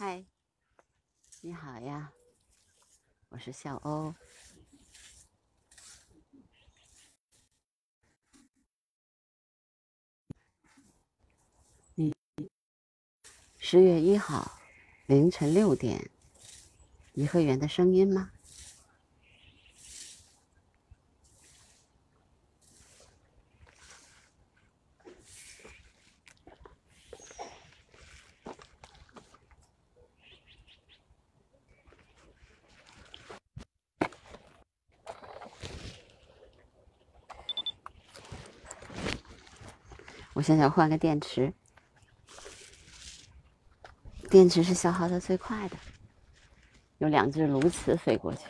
嗨，你好呀，我是小欧。你十月一号凌晨六点，颐和园的声音吗？我现在换个电池，电池是消耗的最快的。有两只鸬鹚飞过去。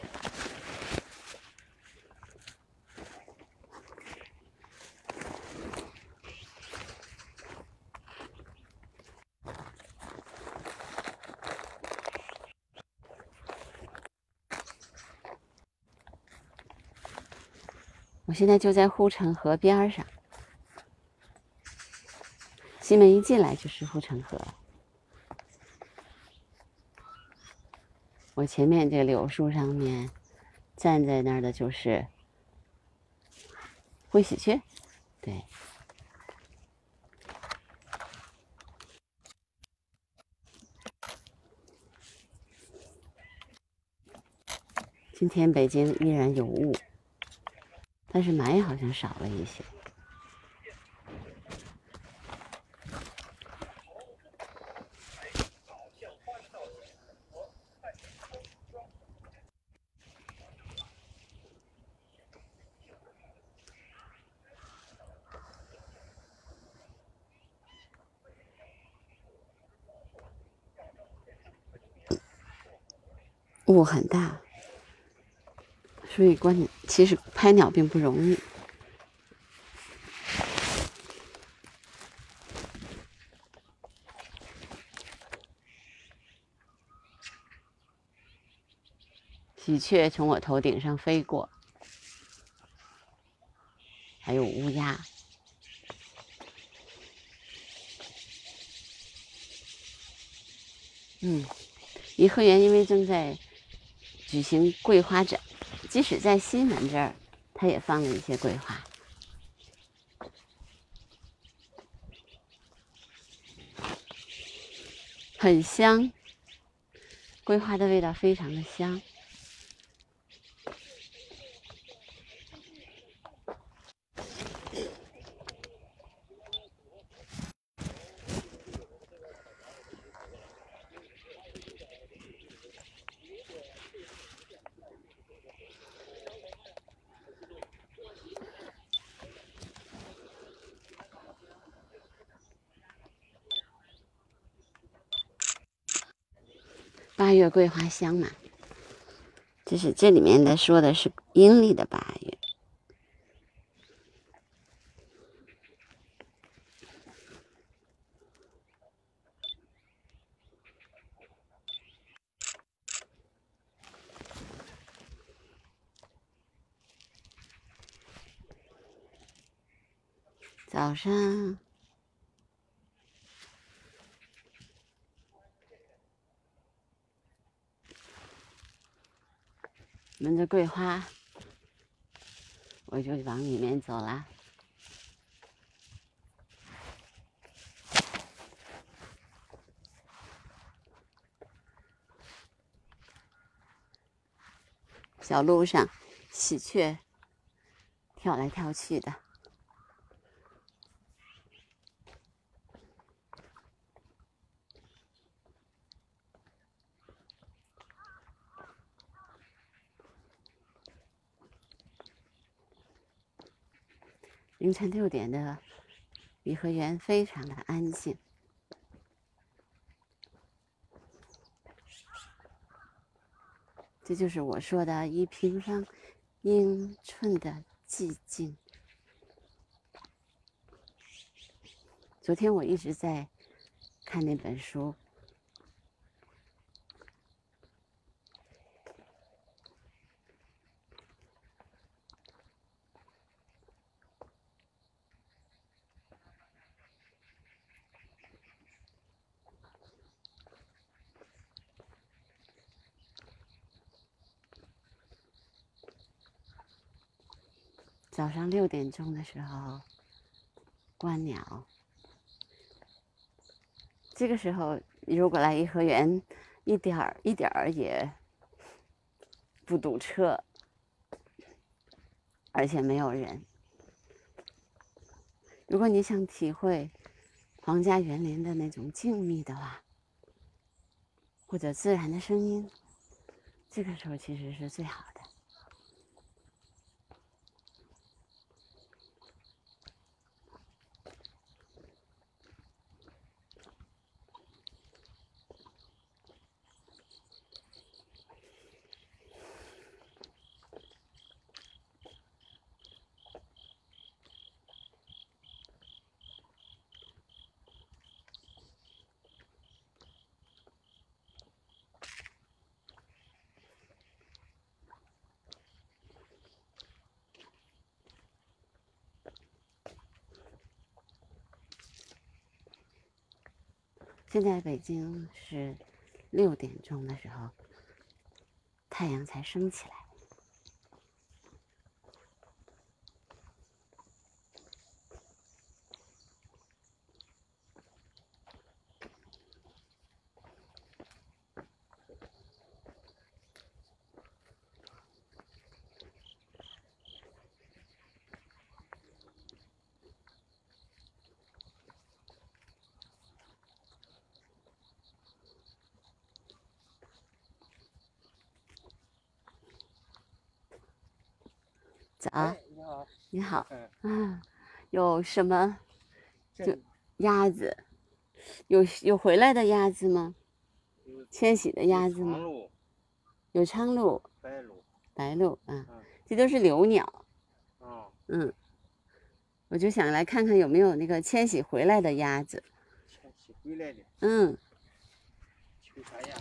我现在就在护城河边上。西门一进来就是护城河，我前面这个柳树上面站在那儿的就是灰喜鹊，对。今天北京依然有雾，但是霾好像少了一些。雾很大，所以观其实拍鸟并不容易。喜鹊从我头顶上飞过，还有乌鸦。嗯，颐和园因为正在。举行桂花展，即使在西门这儿，它也放了一些桂花，很香。桂花的味道非常的香。桂花香嘛，就是这里面的说的是阴历的八月。早上。闻着桂花，我就往里面走了。小路上，喜鹊跳来跳去的。凌晨六点的颐和园非常的安静，这就是我说的一平方英寸的寂静。昨天我一直在看那本书。早上六点钟的时候观鸟。这个时候如果来颐和园，一点儿一点儿也不堵车，而且没有人。如果你想体会皇家园林的那种静谧的话，或者自然的声音，这个时候其实是最好的。现在北京是六点钟的时候，太阳才升起来。早，你好，嗯，啊，有什么这就鸭子？有有回来的鸭子吗？有迁徙的鸭子吗？有苍鹭、白鹭，白鹭啊，嗯，这都是留鸟。哦，嗯，我就想来看看有没有那个迁徙回来的鸭子。迁徙回来的嗯，秋沙鸭，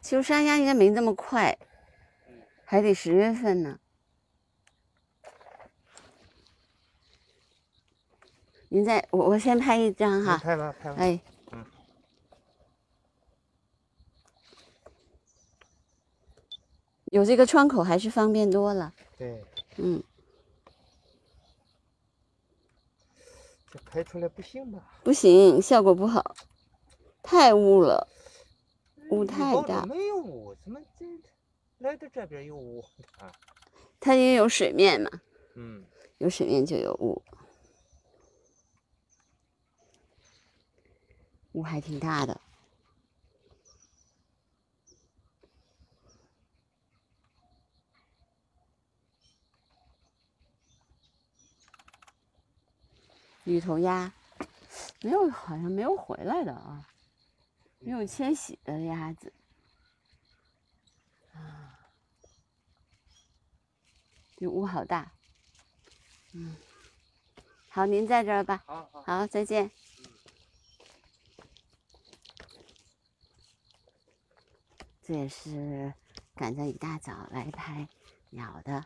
秋沙鸭应该没这么快，嗯，还得十月份呢。您再，我我先拍一张哈。拍吧，拍吧，哎，嗯，有这个窗口还是方便多了。对，嗯，这拍出来不行吧？不行，效果不好，太雾了，雾太大没有雾，怎么这来到这边有雾啊？它因为有水面嘛，嗯，有水面就有雾，雾还挺大的。绿头鸭没有，好像没有回来的啊，没有迁徙的鸭子。啊，这雾好大。嗯，好，您在这儿吧。好好，好，再见。这也是赶在一大早来拍鸟的。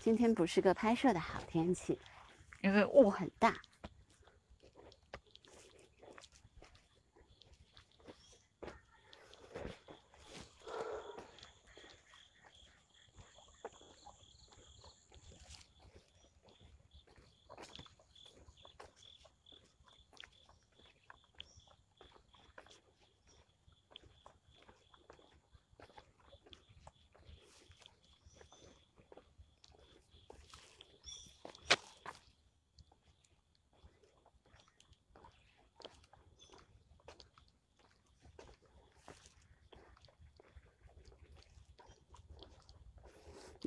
今天不是个拍摄的好天气，因为雾很大。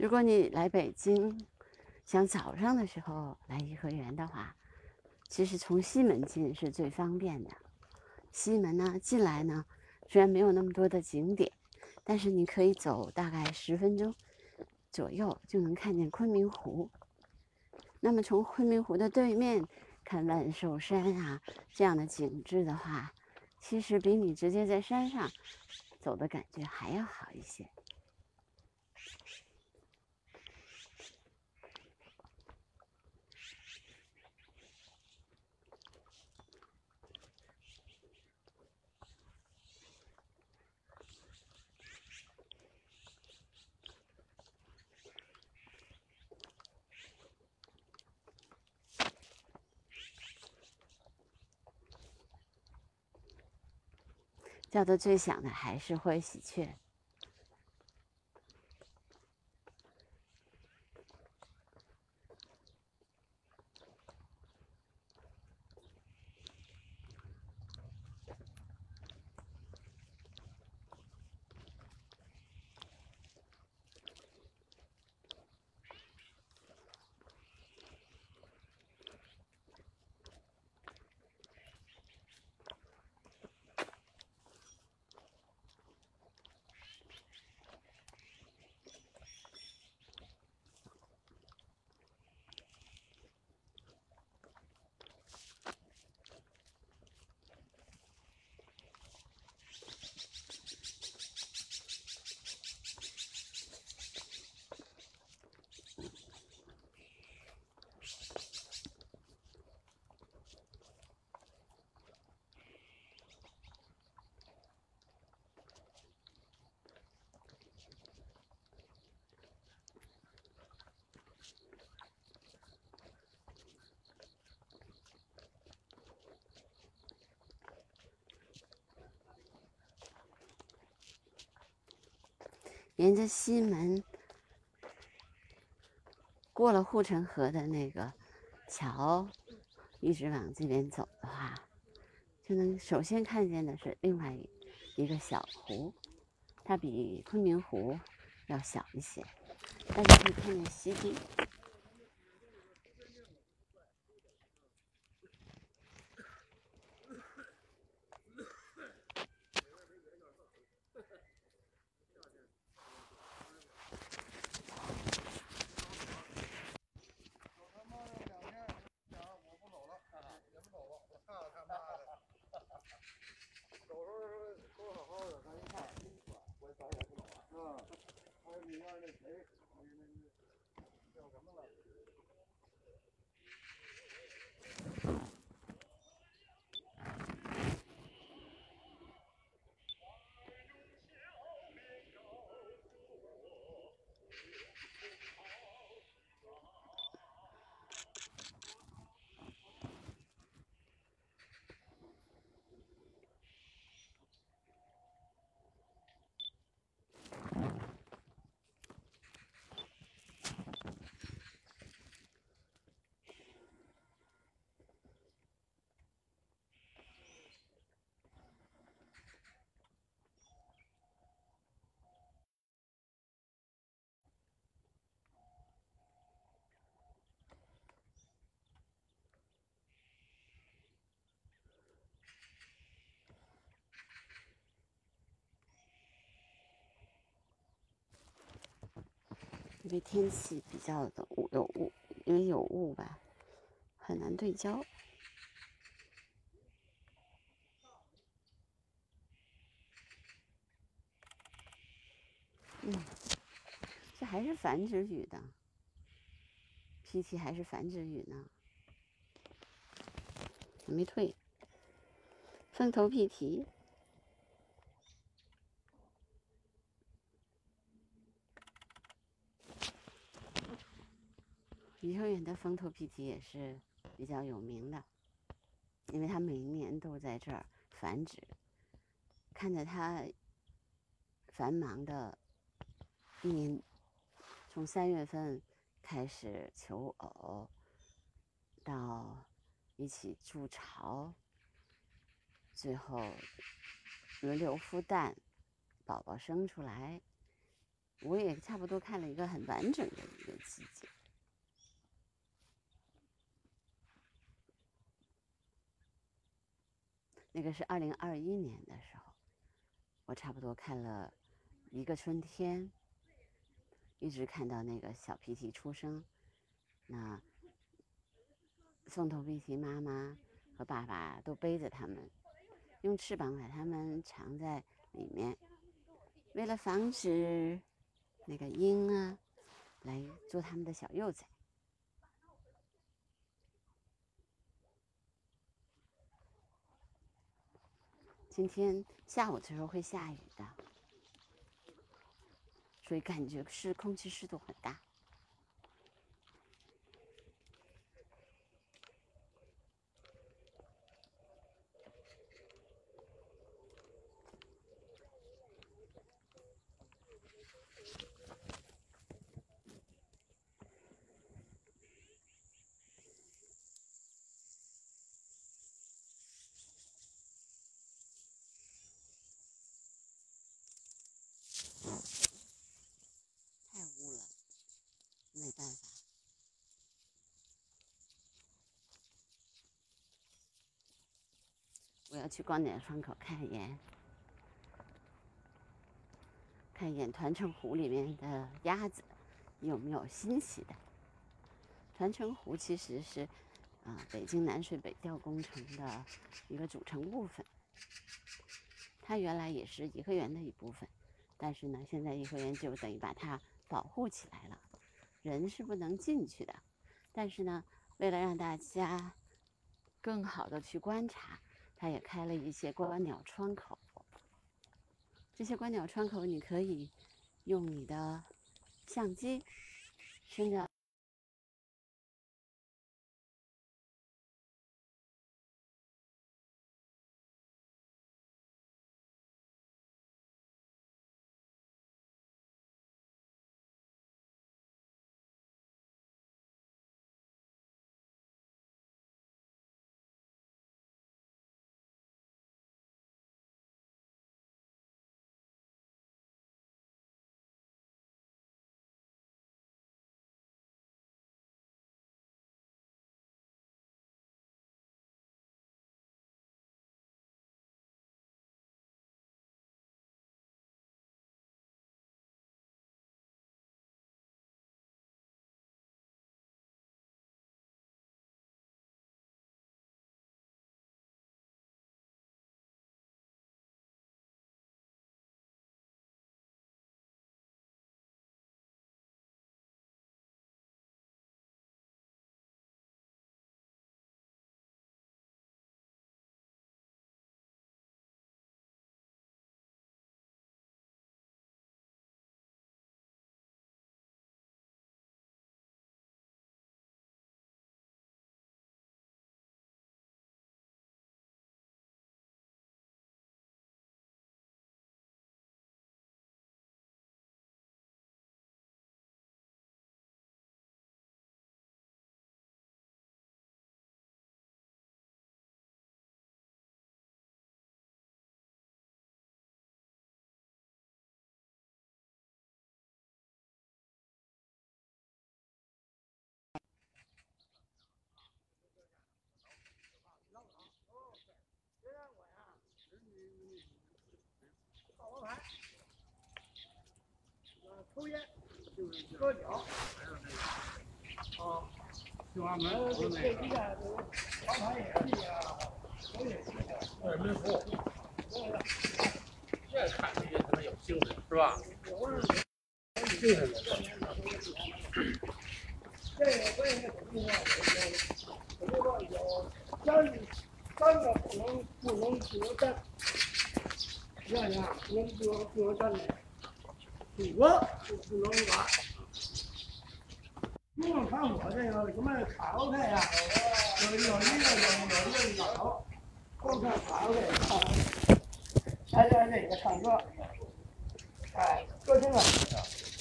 如果你来北京，想早上的时候来颐和园的话，其实从西门进是最方便的。西门呢，进来呢，虽然没有那么多的景点，但是你可以走大概十分钟左右就能看见昆明湖。那么从昆明湖的对面看万寿山啊这样的景致的话，其实比你直接在山上走的感觉还要好一些。叫的最响的还是灰喜鹊。沿着西门过了护城河的那个桥，一直往这边走的话，就能首先看见的是另外一个小湖，它比昆明湖要小一些，大家可以看见西堤。因为天气比较的雾有雾，因为有雾吧，很难对焦。嗯，这还是繁殖雨的，，P T 还是繁殖雨呢，还没退。凤头 P T。颐和园的风头屁蹄也是比较有名的，因为它每一年都在这儿繁殖。看着它繁忙的一年，从三月份开始求偶，到一起筑巢，最后轮流孵蛋，宝宝生出来，我也差不多看了一个很完整的一个季节。那个是二零二一年的时候，我差不多看了一个春天，一直看到那个小皮皮出生。那凤头皮皮妈妈和爸爸都背着他们，用翅膀把它们藏在里面，为了防止那个鹰啊来做他们的小幼崽。今天下午的时候会下雨的，所以感觉是空气湿度很大。我要去观鸟窗口看一眼，看一眼团城湖里面的鸭子有没有新奇的。团城湖其实是啊、北京南水北调工程的一个组成部分，它原来也是颐和园的一部分，但是呢，现在颐和园就等于把它保护起来了，人是不能进去的。但是呢，为了让大家更好的去观察，它也开了一些观鸟窗口。这些观鸟窗口，你可以用你的相机伸着。抽烟就是喝酒，啊，就俺们呃，说这那个，这个黄牌也是呀，我也是呀，我也没服。越看越他妈有精神，是吧？有精神的。这个我也是怎么说？我就说有三三个不能不能自由站，你看看，不能自由自由站的，我不能玩。不用看我这个什么卡 OK 呀，有有一个有有一个老，光看卡 OK 啊，还在那个唱歌，哎，歌厅啊，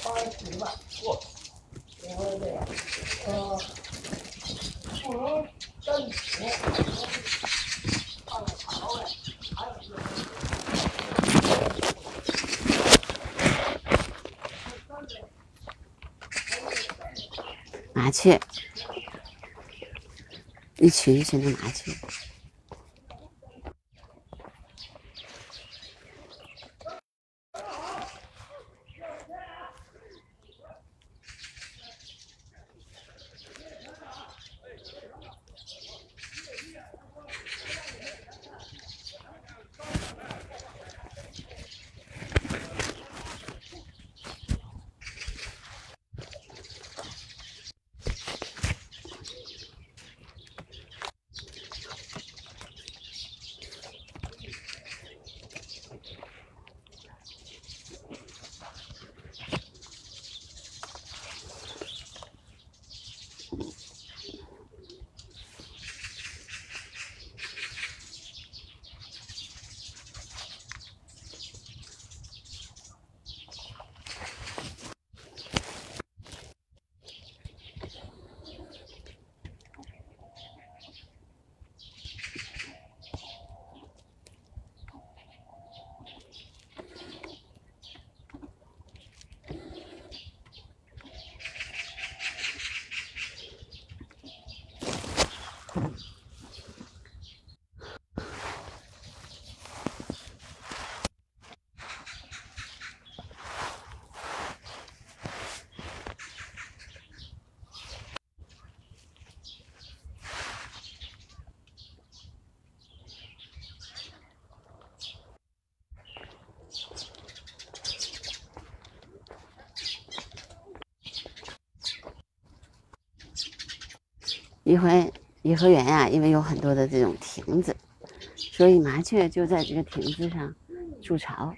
八十万，嚯！然后这个，呃，不能单独，放在卡拉 OK，还有就是。麻雀，一群一群的麻雀。颐和颐和园呀、因为有很多的这种亭子，所以麻雀就在这个亭子上筑巢。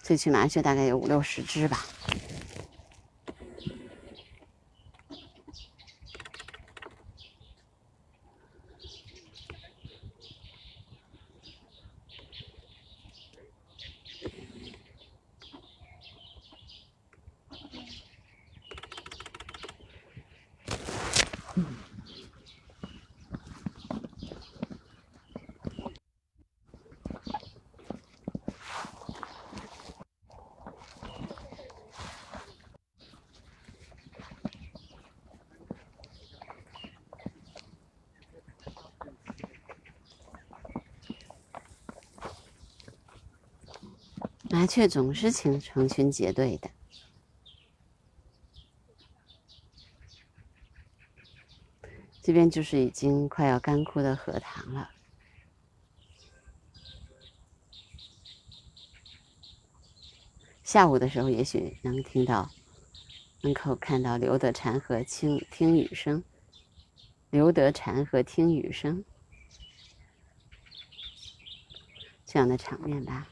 这群麻雀大概有五六十只吧。麻却总是成成群结队的。这边就是已经快要干枯的荷塘了。下午的时候，也许能听到，能够看到刘德禅和听听雨声，刘德禅和听雨声这样的场面吧。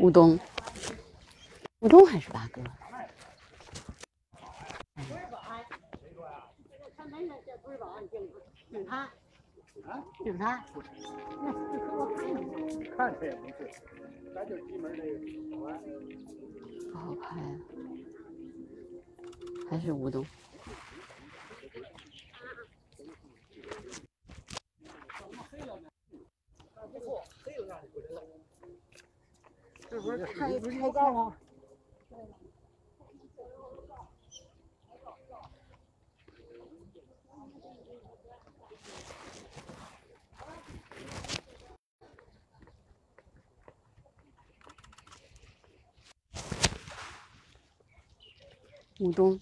乌冬，乌冬还是八哥？就是他，啊，就是他，那这可我看不是，咱就进门那个保安。不好拍啊，还是吴东。这不是开开高吗？乌冬，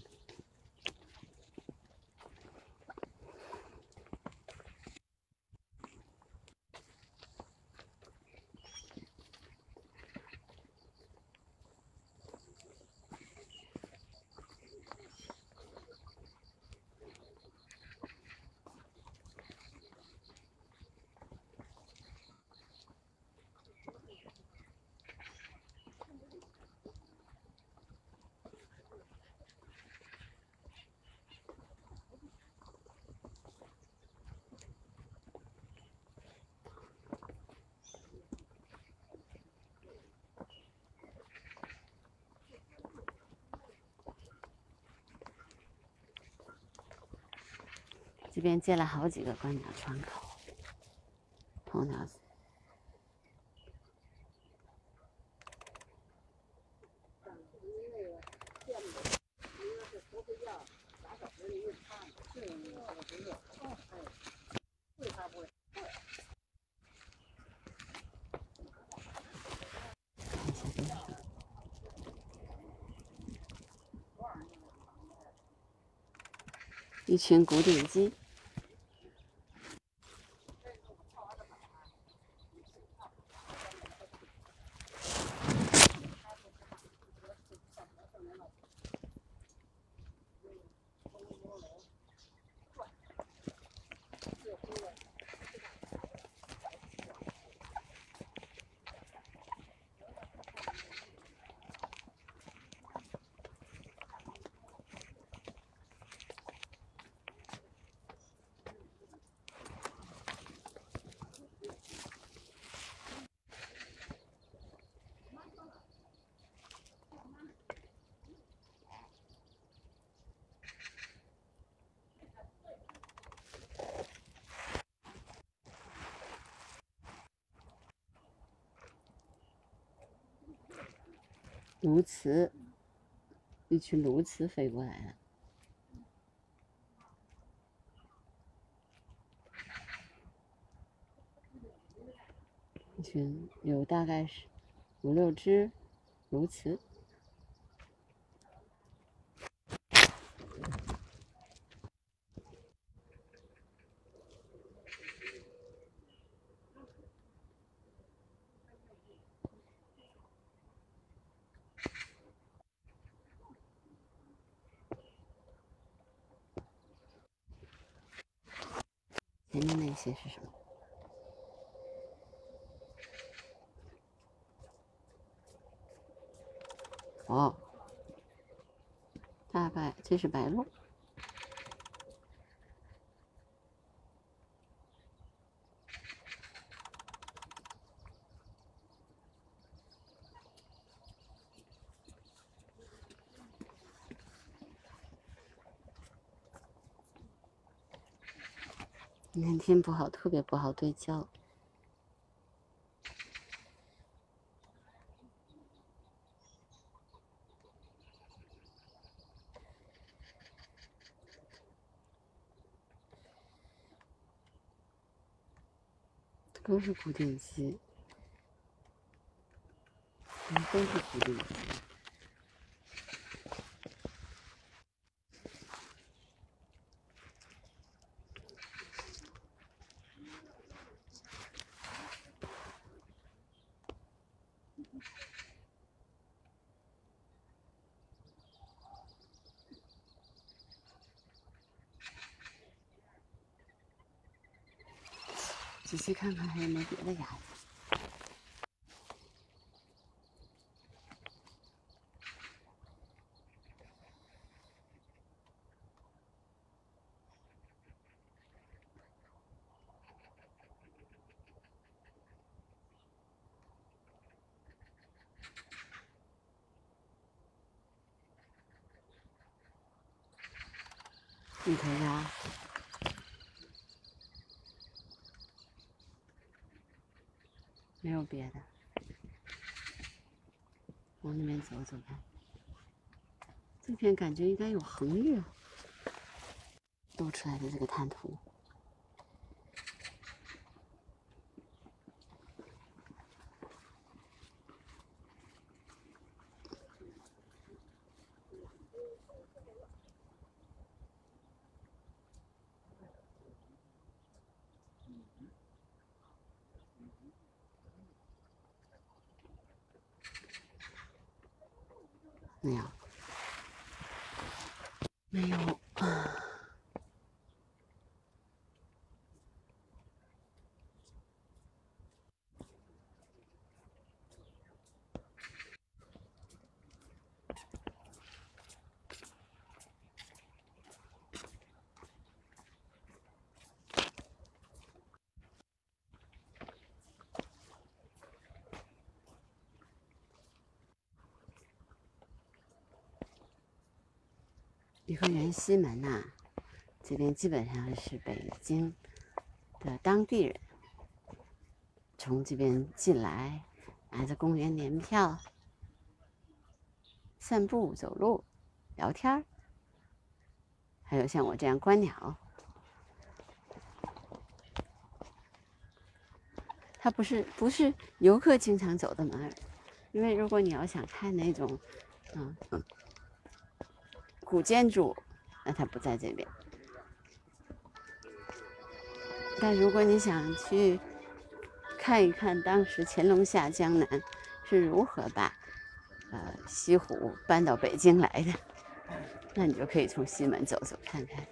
这边建了好几个观鸟窗口，候鸟一群古典鸡。鸬鹚，一群鸬鹚飞过来了。一群有大概是五六只鸬鹚。前面那些是什么？哦，大概这是白鹭。今天天不好，特别不好对焦。都是固定机，都是固定机。仔细看看还有没有别的鸭子。一头鸭。没有别的，往那边走走看。这片感觉应该有横越露出来的这个滩涂。没有，没有啊。颐和园西门呐、这边基本上是北京的当地人从这边进来，拿着公园年票，散步、走路、聊天儿，还有像我这样观鸟。它不是不是游客经常走的门，因为如果你要想看那种，嗯嗯。古建筑，那他不在这边。但如果你想去看一看当时乾隆下江南是如何把呃西湖搬到北京来的，那你就可以从西门走走看看。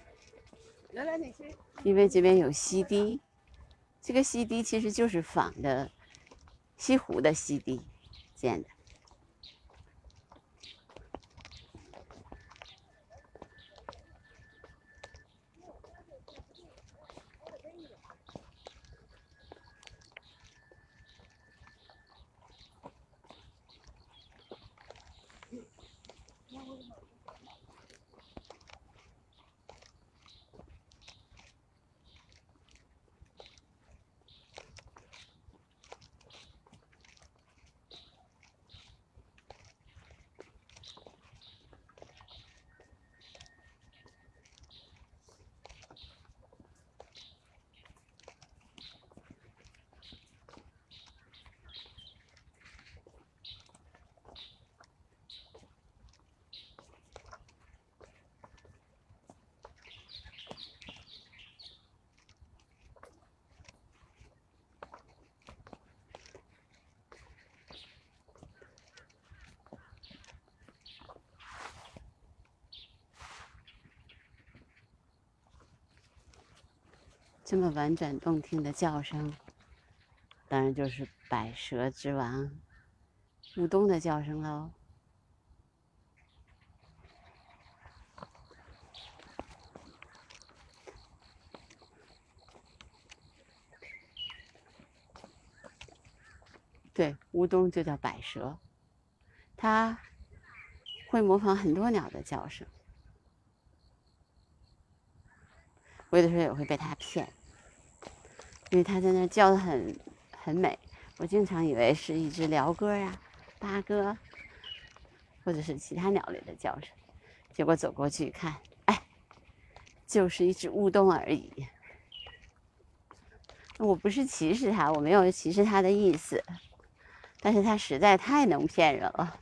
来来，你去。因为这边有西堤，这个西堤其实就是仿的西湖的西堤建的。这么婉转动听的叫声，当然就是百蛇之王乌冬的叫声喽。对，乌冬就叫百蛇，它会模仿很多鸟的叫声。我有的时候也会被它骗，因为它在那叫的很很美，我经常以为是一只鹩哥呀、八哥，或者是其他鸟类的叫声，结果走过去一看，哎，就是一只乌冬而已。我不是歧视它，我没有歧视它的意思，但是它实在太能骗人了。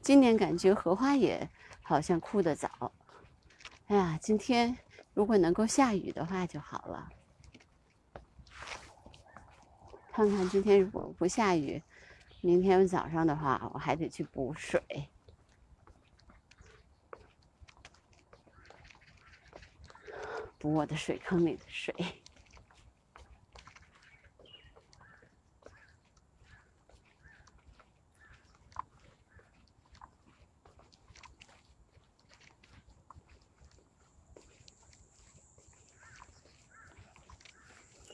今年感觉荷花也。好像枯得早，哎呀，今天如果能够下雨的话就好了。看看今天如果不下雨，明天早上的话我还得去补水，补我的水坑里的水。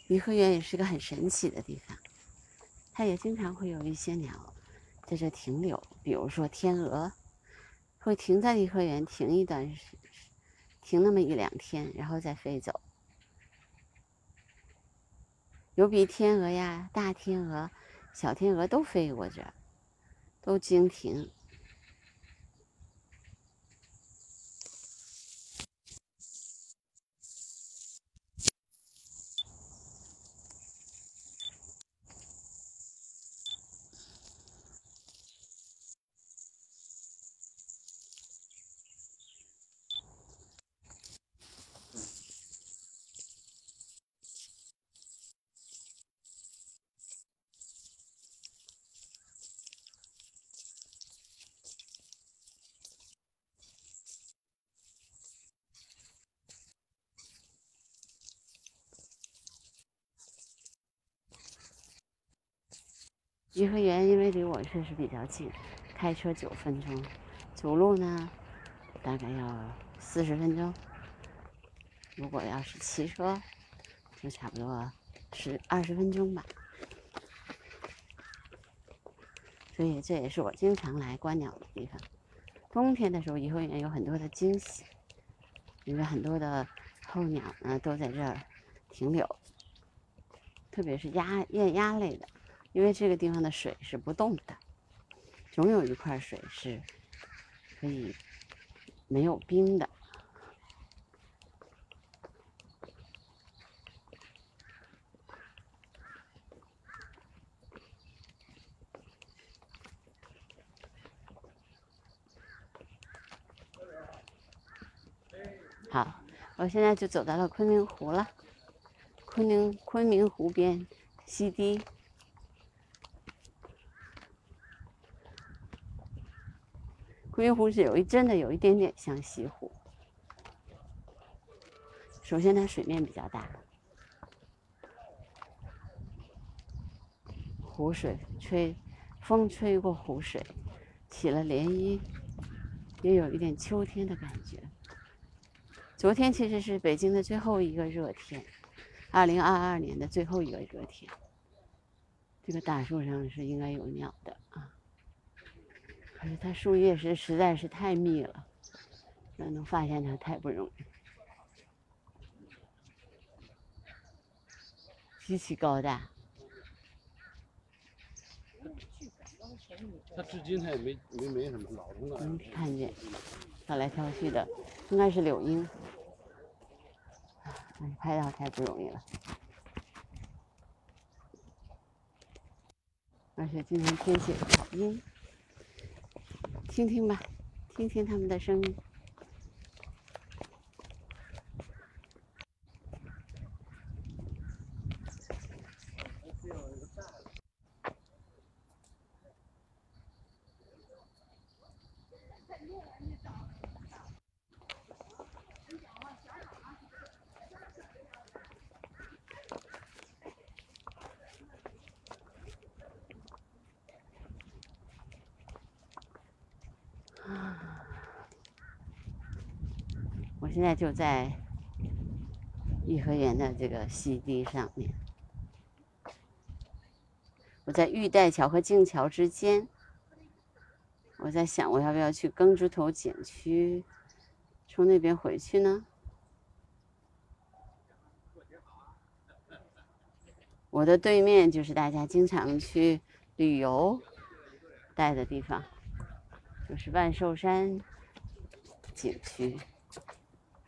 颐和园也是个很神奇的地方，它也经常会有一些鸟在这停留，比如说天鹅，会停在颐和园停一段时，停那么一两天，然后再飞走。有比天鹅呀、大天鹅、小天鹅都飞过这，都经停。颐和园因为离我确实比较近，开车九分钟，走路呢大概要四十分钟。如果要是骑车，就差不多十二十分钟吧。所以这也是我经常来观鸟的地方。冬天的时候，颐和园有很多的惊喜，因为很多的候鸟呢都在这儿停留，特别是鸭雁鸭类的。因为这个地方的水是不动的，总有一块水是可以没有冰的。好，我现在就走到了昆明湖了，昆明昆明湖边西堤。昆明湖是有一真的有一点点像西湖。首先，它水面比较大，湖水吹，风吹过湖水，起了涟漪，也有一点秋天的感觉。昨天其实是北京的最后一个热天，二零二二年的最后一个热天。这个大树上是应该有鸟的啊。可是它树叶是实在是太密了，要能发现它太不容易，极其高大。它至今它也没没没什么老东西。能看见，跳来跳去的，应该是柳莺。哎，拍到太不容易了，而且今天天气好阴。听听吧，听听他们的声音。现在就在颐和园的这个西堤上面，我在玉带桥和静桥之间。我在想，我要不要去耕猪头景区，从那边回去呢？我的对面就是大家经常去旅游待的地方，就是万寿山景区。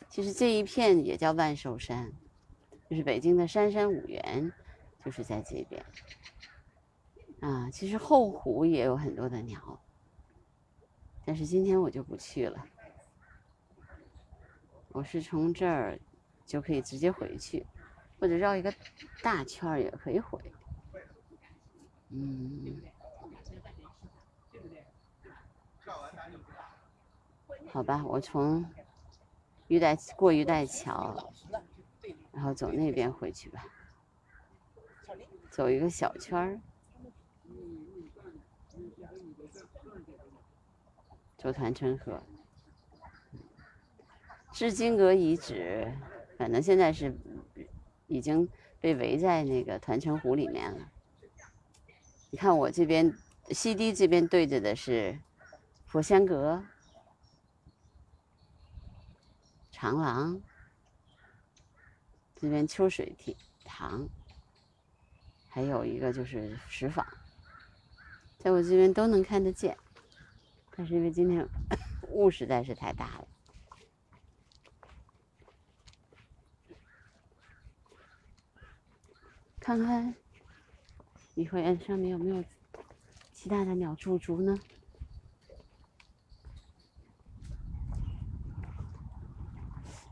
其实这一片也叫万寿山，就是北京的三山五园，就是在这边。啊，其实后湖也有很多的鸟。但是今天我就不去了，我是从这儿就可以直接回去，或者绕一个大圈儿也可以回。嗯，好吧，我从玉带过玉带桥，然后走那边回去吧，走一个小圈儿。走团城河，至金阁遗址，反正现在是已经被围在那个团城湖里面了。你看我这边西堤这边对着的是佛香阁、长廊，这边秋水亭堂，还有一个就是石坊，在我这边都能看得见。但是因为今天 雾实在是太大了，看看颐和园上面有没有其他的鸟驻足呢？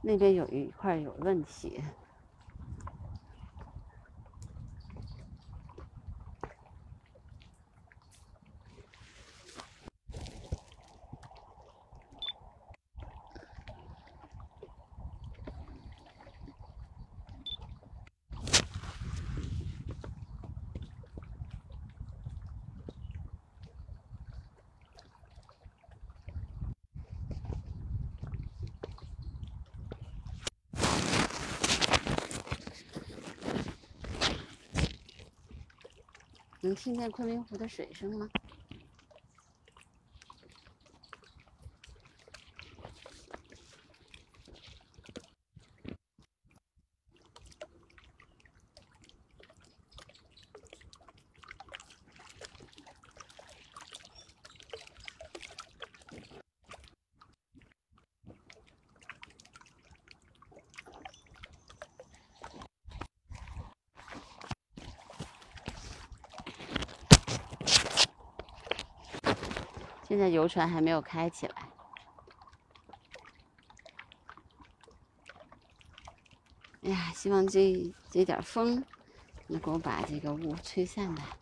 那边有一块有问题。能听见昆明湖的水声吗？现在游船还没有开起来。哎呀，希望这这点风能够把这个雾吹散吧。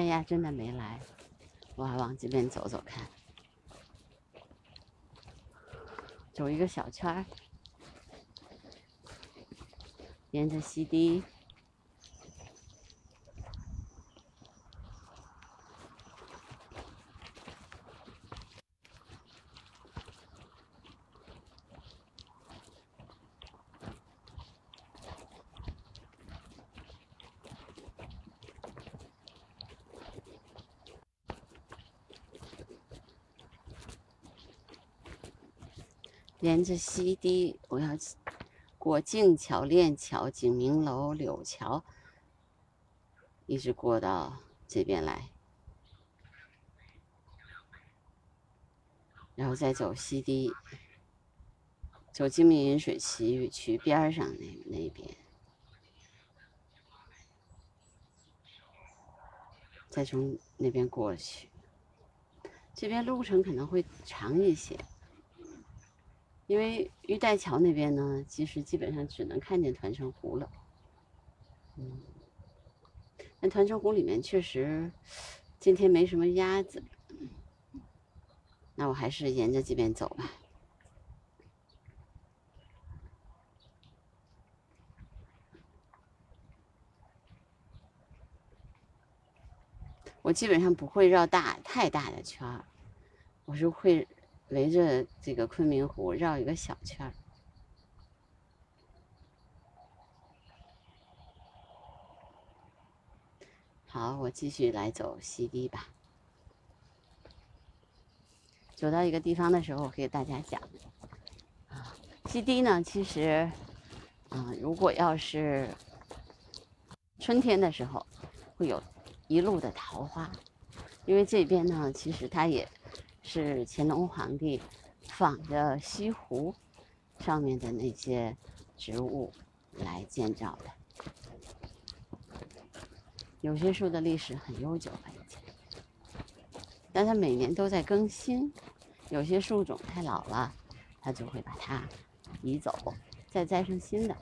哎呀真的没来，我还往这边走走看，走一个小圈儿，沿着溪堤。沿着西堤，我要过静桥、链桥、景明楼、柳桥，一直过到这边来，然后再走西堤，走金明云水奇遇区边上那那边，再从那边过去。这边路程可能会长一些，因为玉带桥那边呢，其实基本上只能看见团城湖了。嗯，那团城湖里面确实今天没什么鸭子，那我还是沿着这边走吧。我基本上不会绕大太大的圈儿，我是会围着这个昆明湖绕一个小圈儿。好，我继续来走西堤吧。走到一个地方的时候，我给大家讲啊，西堤呢，其实啊，如果要是春天的时候，会有。一路的桃花，因为这边呢，其实它也是乾隆皇帝仿着西湖上面的那些植物来建造的。有些树的历史很悠久了已经，但它每年都在更新。有些树种太老了，它就会把它移走，再栽上新的。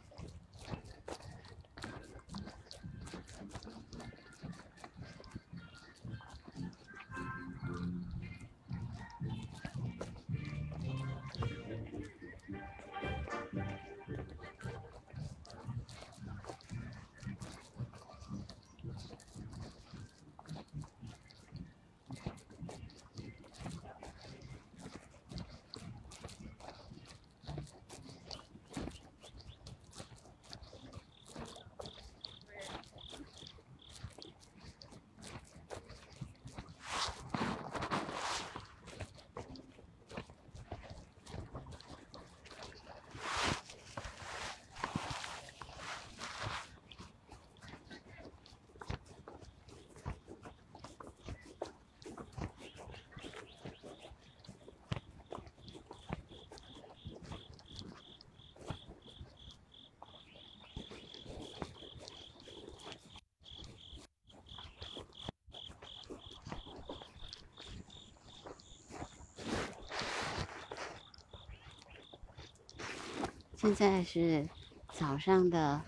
现在是早上的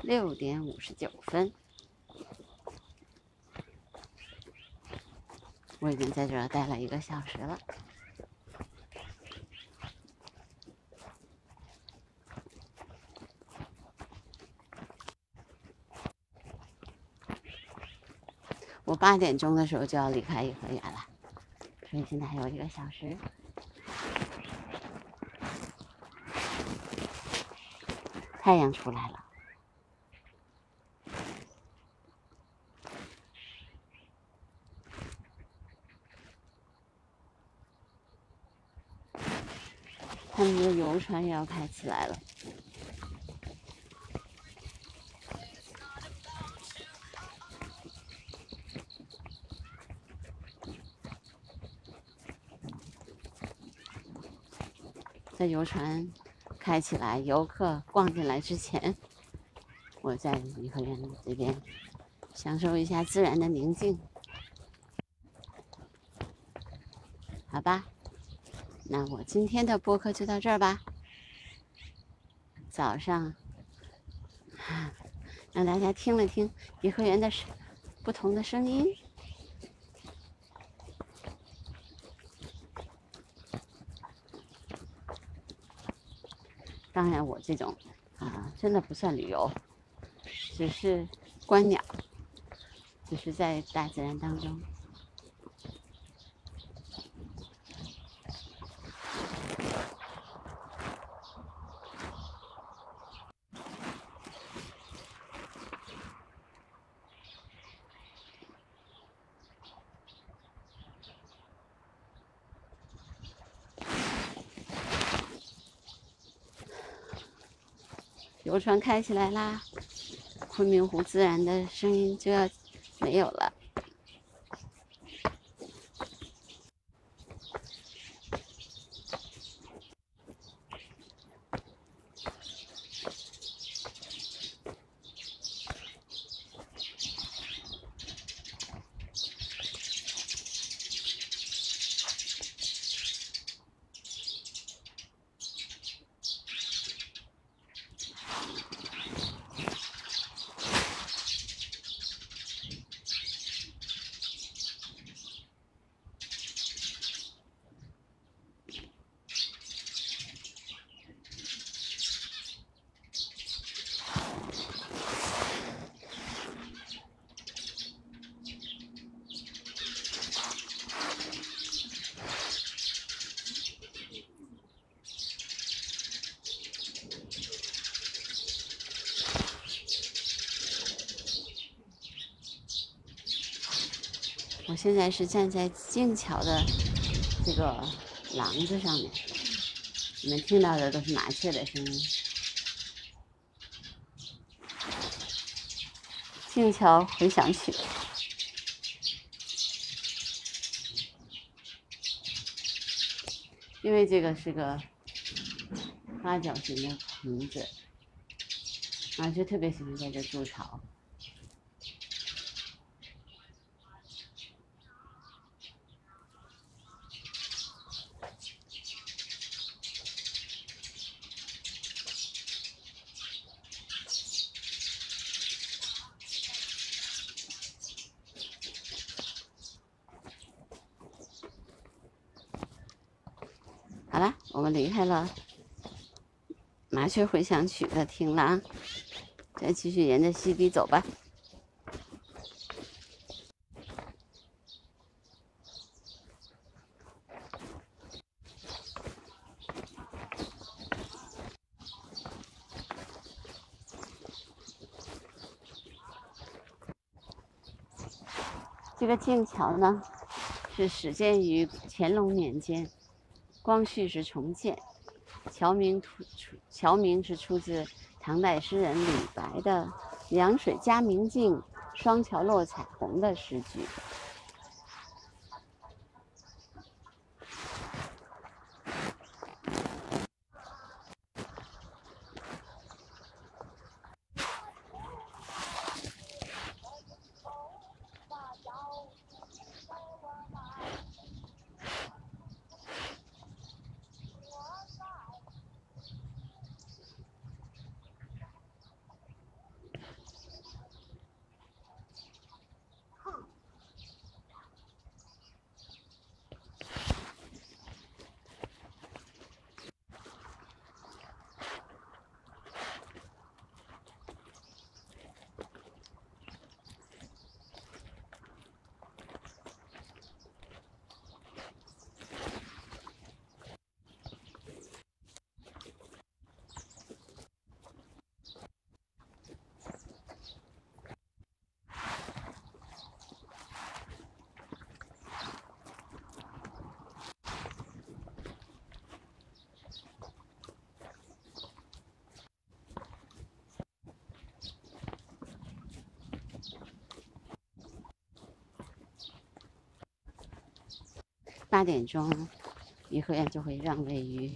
六点五十九分，我已经在这儿待了一个小时了。我八点钟的时候就要离开颐和园了，所以现在还有一个小时。太阳出来了，他们的游船也要开起来了。在游船。开起来，游客逛进来之前，我在颐和园这边享受一下自然的宁静，好吧？那我今天的播客就到这儿吧。早上，让大家听了听颐和园的声不同的声音。当然，我这种啊，真的不算旅游，只是观鸟，只是在大自然当中。船开起来啦，昆明湖自然的声音就要没有了。现在是站在静桥的这个廊子上面，你们听到的都是麻雀的声音。静桥回响曲，因为这个是个八角形的亭子，麻雀特别喜欢在这筑巢。好了，我们离开了麻雀回响曲的亭廊，再继续沿着溪堤走吧。这个剑桥呢，是始建于乾隆年间。光绪是重建，桥名土出桥名是出自唐代诗人李白的“凉水佳明镜，双桥落彩虹”的诗句。八点钟，颐和园就会让位于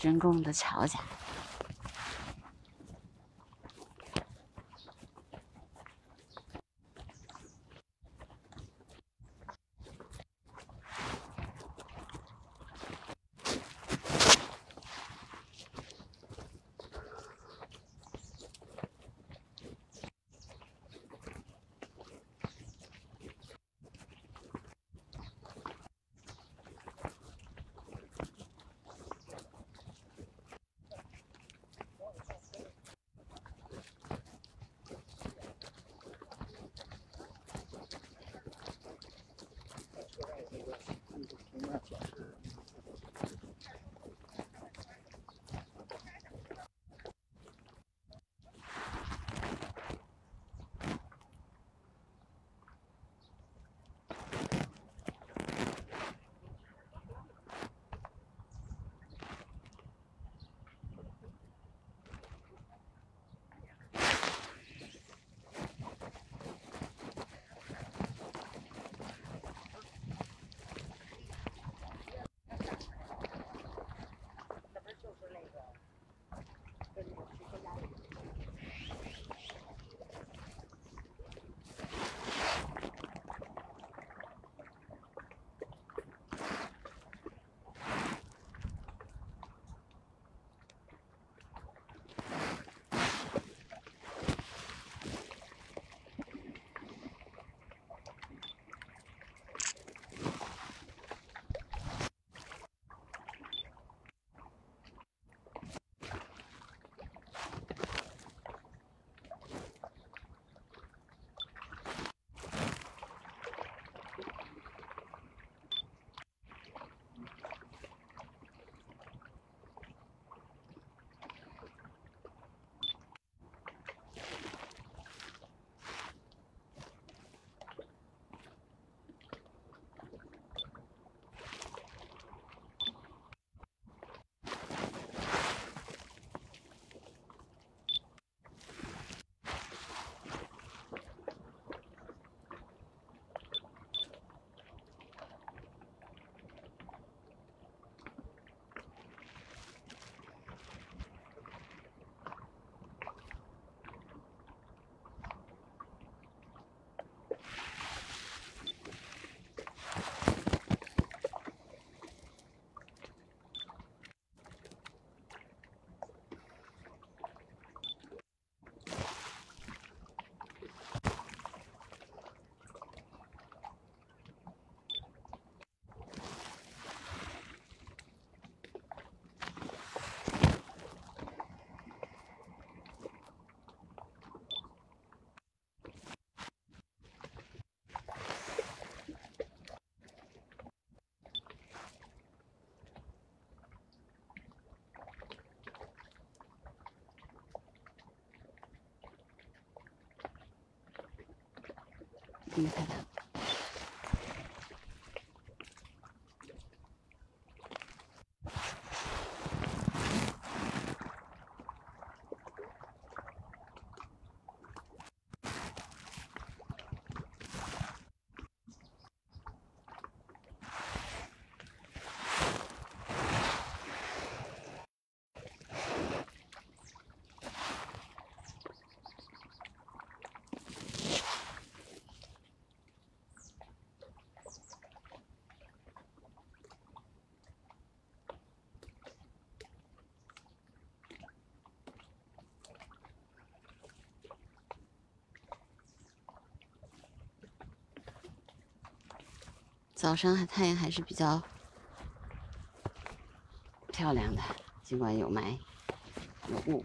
人工的曹家。离开了。早上还太阳还是比较漂亮的，尽管有霾有雾。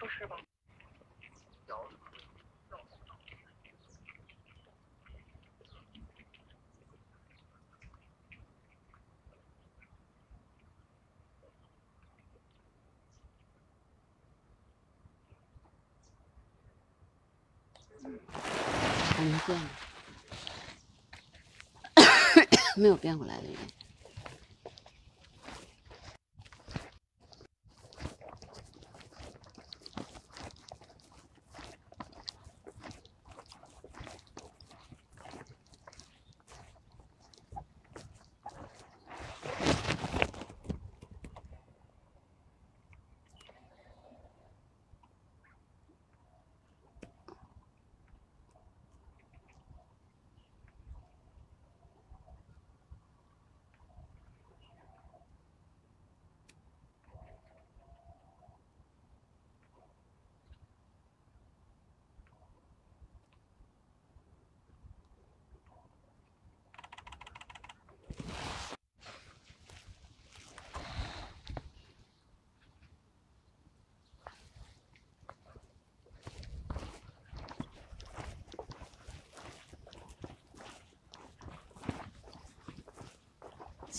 您说是吧？还没变，没有变过来的原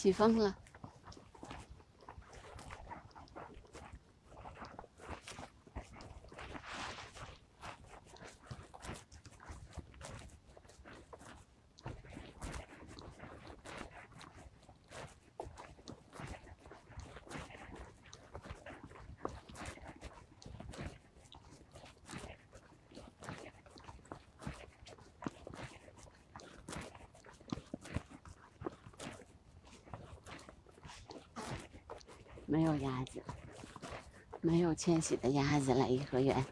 起风了，没有鸭子，没有迁徙的鸭子来颐和园。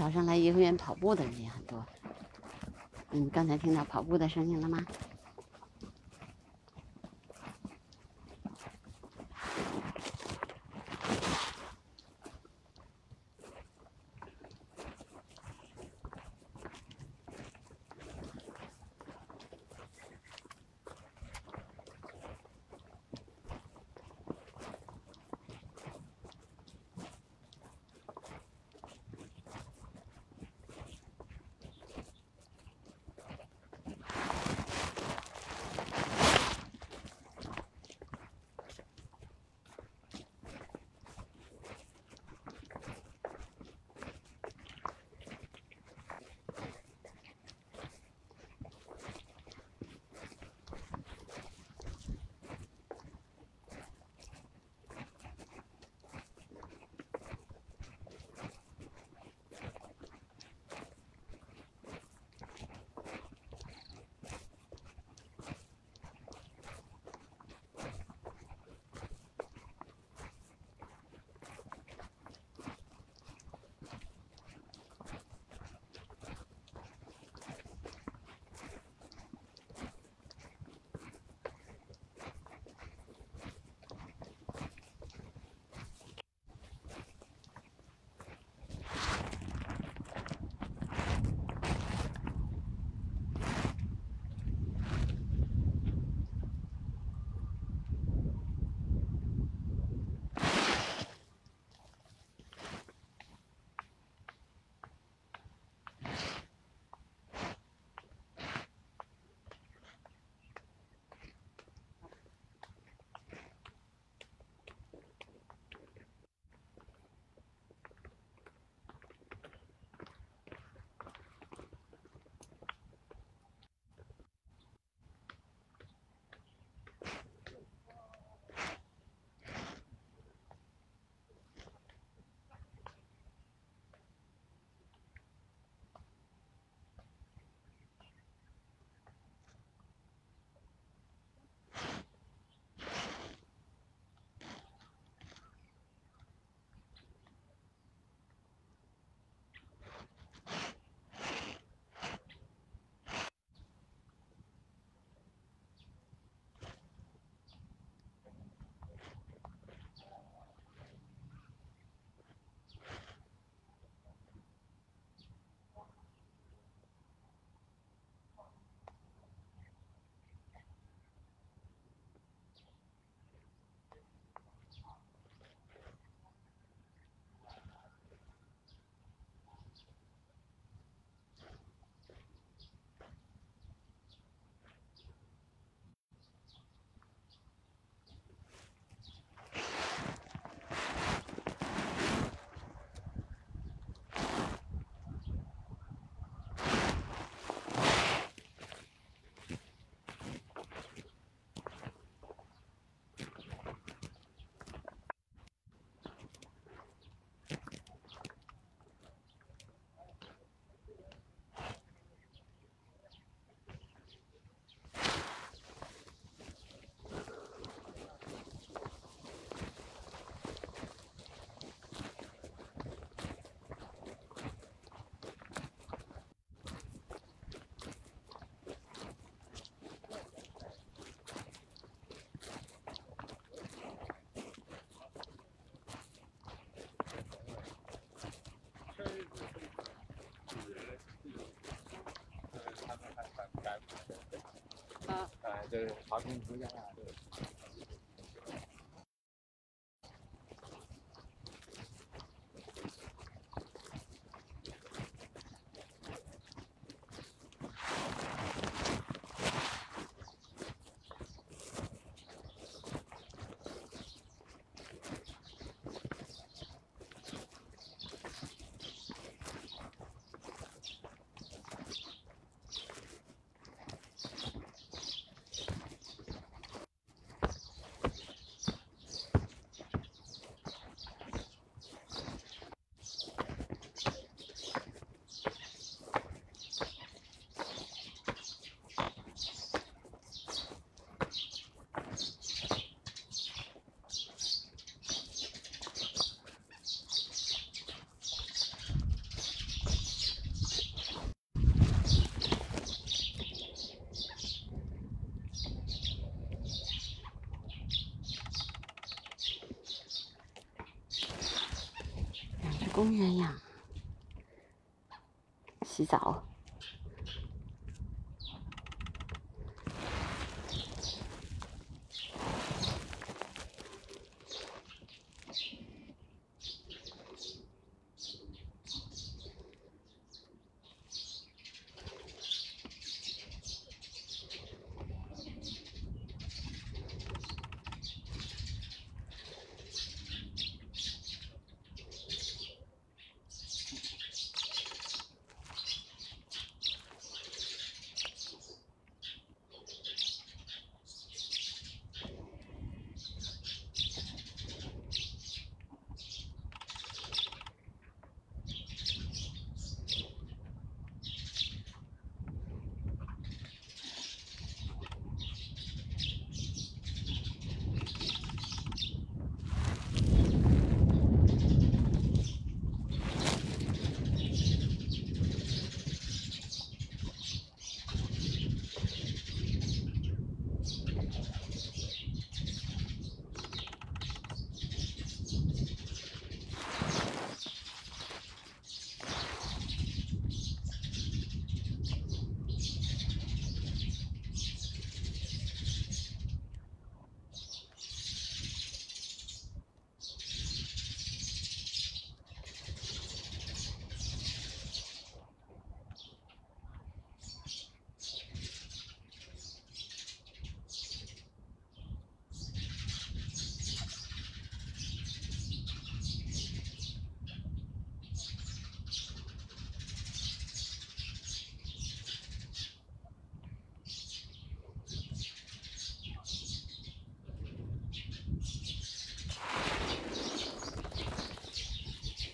早上来颐和园跑步的人也很多。嗯，刚才听到跑步的声音了吗？就是爬空出现了，公园呀洗澡。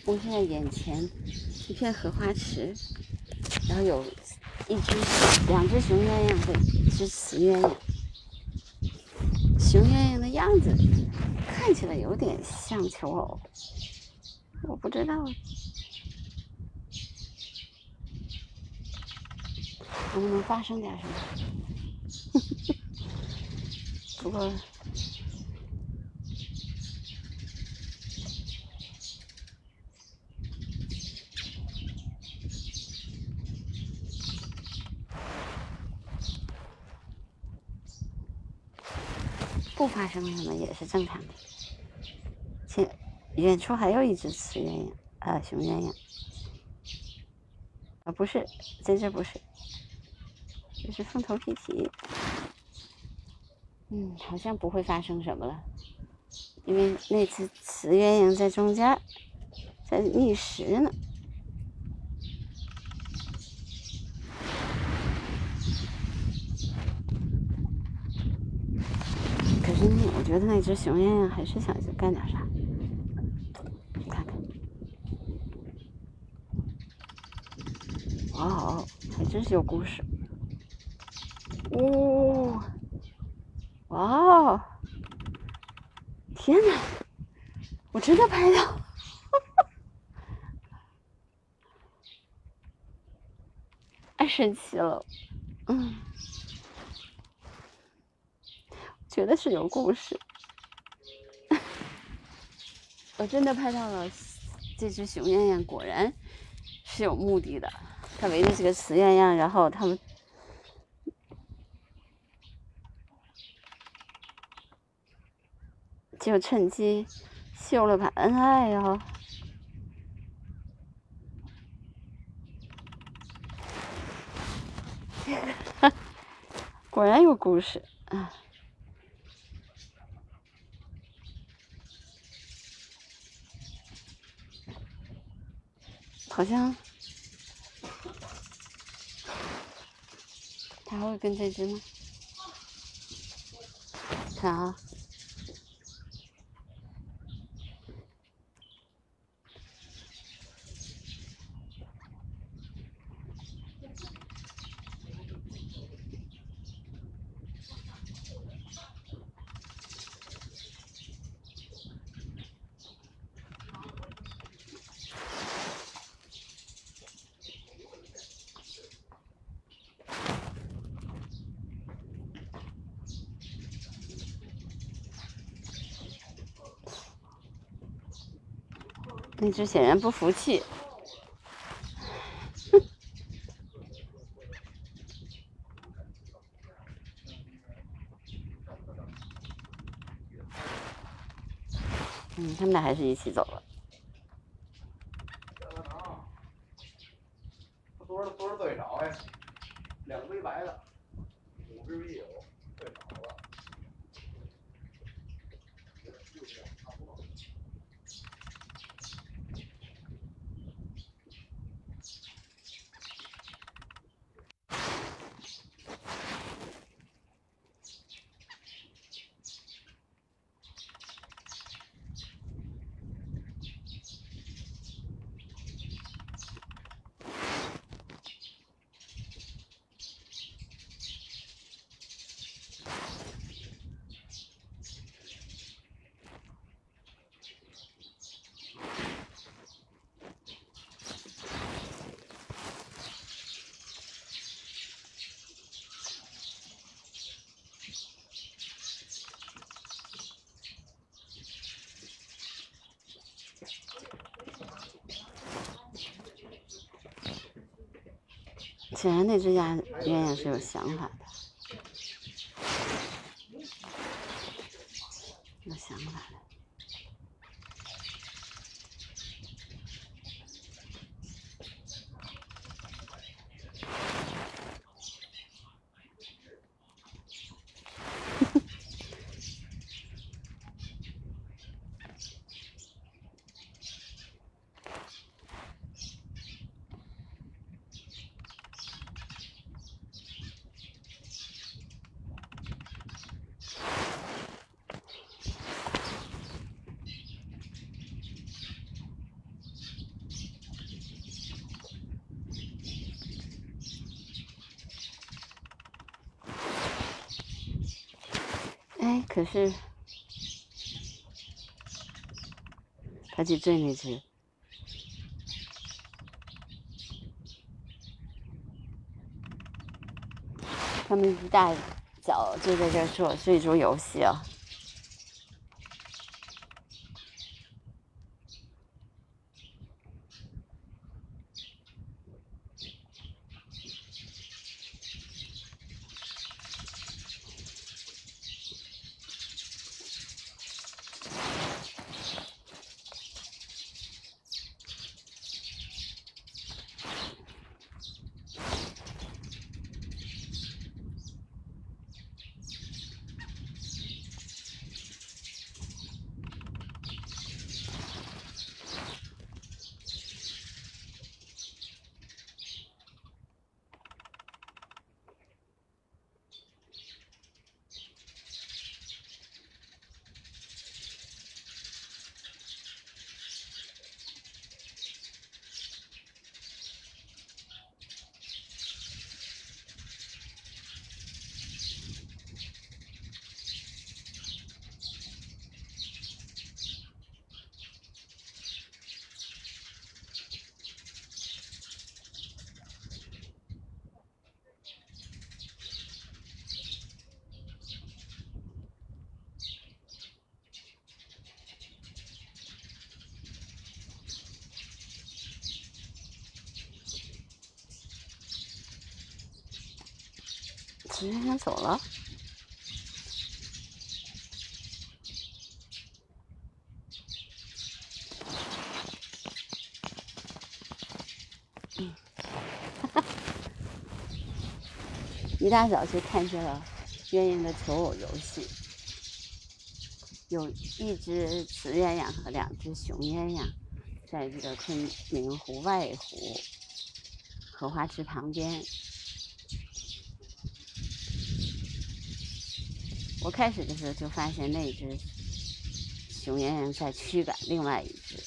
我现在眼前一片荷花池，然后有一只、两只雄鸳鸯和一只雌鸳鸯。雄鸳鸯的样子看起来有点像求偶，我不知道能不能发生点什么。不过。不发生什么也是正常的。前远处还有一只雌鸳鸯，呃，雄鸳鸯。啊，不是，这只不是，这是凤头皮皮。嗯，好像不会发生什么了，因为那只雌鸳鸯在中间，在觅食呢。我觉得那只雄鸳鸯还是想干点啥，看看。哇哦，还真是有故事。哦，哇哦！天哪，我真的拍到，太 神奇了，嗯。觉得是有故事，我真的拍到了这只雄鸳鸯，果然是有目的的。它围着这个雌鸳鸯，然后它们就趁机秀了把恩爱哟。果然有故事啊！好像，他会跟这只吗？看啊。那只显然不服气。嗯，他们俩还是一起走了。多少多少最少呀？两杯白的，五只啤酒，最少了。显然那只鸭鸳鸯是有想法的，有想法的。哎，可是他去追那只，他们一大早就在这做追逐游戏啊。走了，一大早就看见了鸳鸯的求偶游戏，有一只雌鸳鸯和两只雄鸳鸯，在这个昆明湖外湖荷花池旁边。我开始的时候就发现那只雄鸳鸯在驱赶另外一只，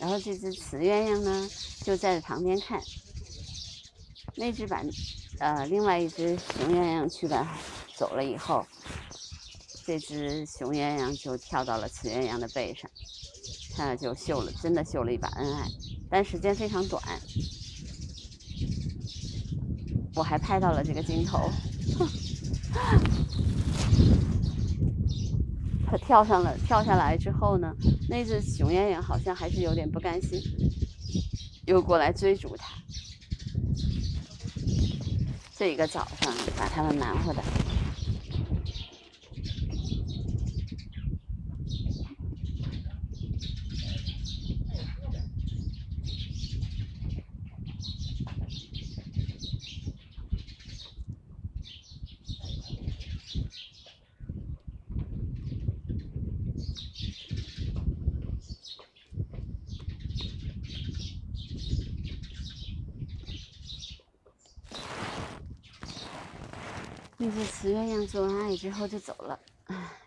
然后这只雌鸳鸯呢就在旁边看。那只把呃另外一只雄鸳鸯驱赶走了以后，这只雄鸳鸯就跳到了雌鸳鸯的背上，它就秀了，真的秀了一把恩爱，但时间非常短。我还拍到了这个镜头，它跳上了，跳下来之后呢，那只熊鸳鸯好像还是有点不甘心，又过来追逐它。这一个早上把他们忙活的。那只雌鸳鸯做完爱之后就走了，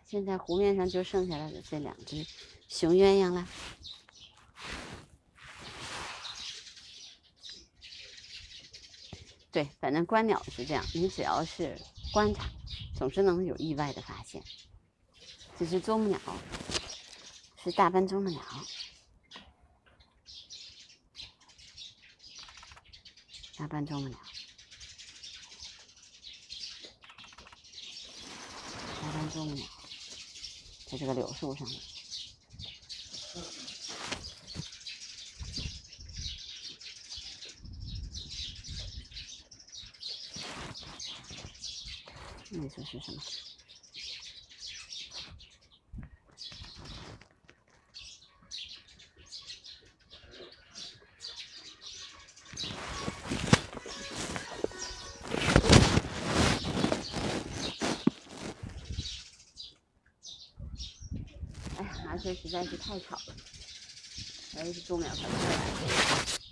现在湖面上就剩下来的这两只雄鸳鸯了。对，反正观鸟是这样，你只要是观察，总是能有意外的发现。这只啄木鸟是大斑啄木鸟，大斑啄木鸟。观众呢，在这个柳树上面。那说是什么？这，实在是太吵了，还是啄木鸟跑出来。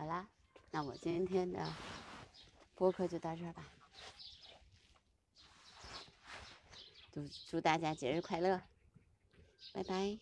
好啦，那我今天的播客就到这儿吧。祝祝大家节日快乐，拜拜。